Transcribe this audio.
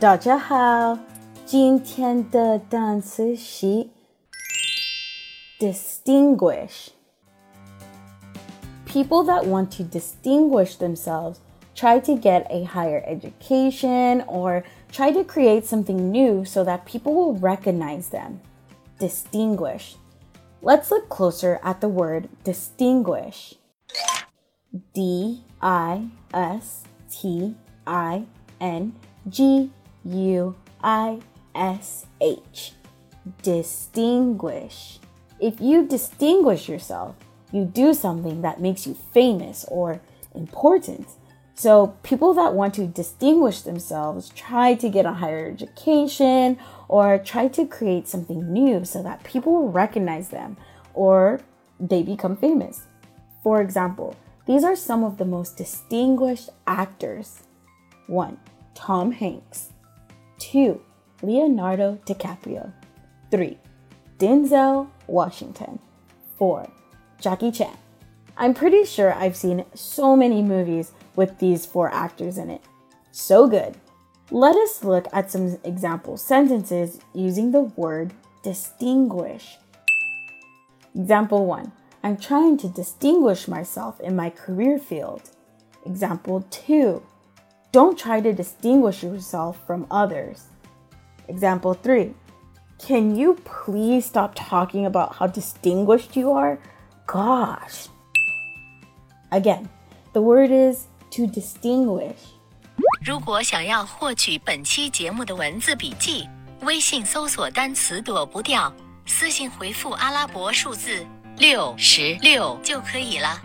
大家好，今天的单词是 distinguish. People that want to distinguish themselves try to get a higher education or try to create something new so that people will recognize them. Distinguish. Let's look closer at the word distinguish. D I S T I N G U I S H. Distinguish. If you distinguish yourself, you do something that makes you famous or important. So, people that want to distinguish themselves try to get a higher education or try to create something new so that people recognize them or they become famous. For example, these are some of the most distinguished actors 1. Tom Hanks. 2. Leonardo DiCaprio. 3. Denzel Washington. 4. Jackie Chan. I'm pretty sure I've seen so many movies with these four actors in it. So good. Let us look at some example sentences using the word distinguish. Example 1. I'm trying to distinguish myself in my career field. Example 2. Don't try to distinguish yourself from others. Example 3. Can you please stop talking about how distinguished you are? Gosh. Again, the word is to distinguish. 如果想要获取本期节目的文字笔记，微信搜索单词躲不掉，私信回复阿拉伯数字六十六就可以了。